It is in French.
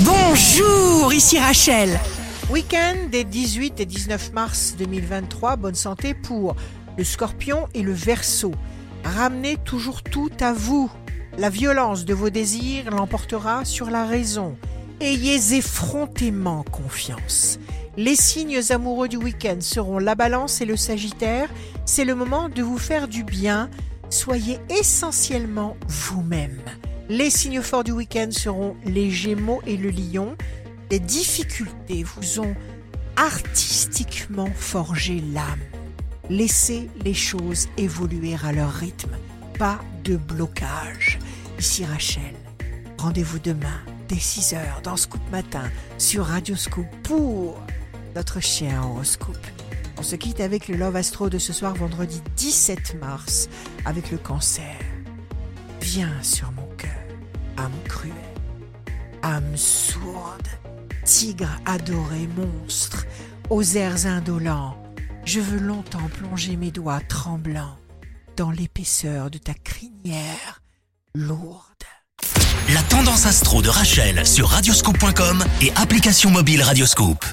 Bonjour, ici Rachel. Week-end des 18 et 19 mars 2023, bonne santé pour le scorpion et le verso. Ramenez toujours tout à vous. La violence de vos désirs l'emportera sur la raison. Ayez effrontément confiance. Les signes amoureux du week-end seront la balance et le sagittaire. C'est le moment de vous faire du bien. Soyez essentiellement vous-même. Les signes forts du week-end seront les gémeaux et le lion. Les difficultés vous ont artistiquement forgé l'âme. Laissez les choses évoluer à leur rythme. Pas de blocage. Ici Rachel. Rendez-vous demain dès 6h dans Scoop Matin sur Radio Scoop pour notre chien horoscope. On se quitte avec le Love Astro de ce soir vendredi 17 mars avec le cancer. Viens sur mon âme cruelle, âme sourde, tigre adoré, monstre, aux airs indolents. Je veux longtemps plonger mes doigts tremblants dans l'épaisseur de ta crinière lourde. La tendance astro de Rachel sur radioscope.com et application mobile Radioscope.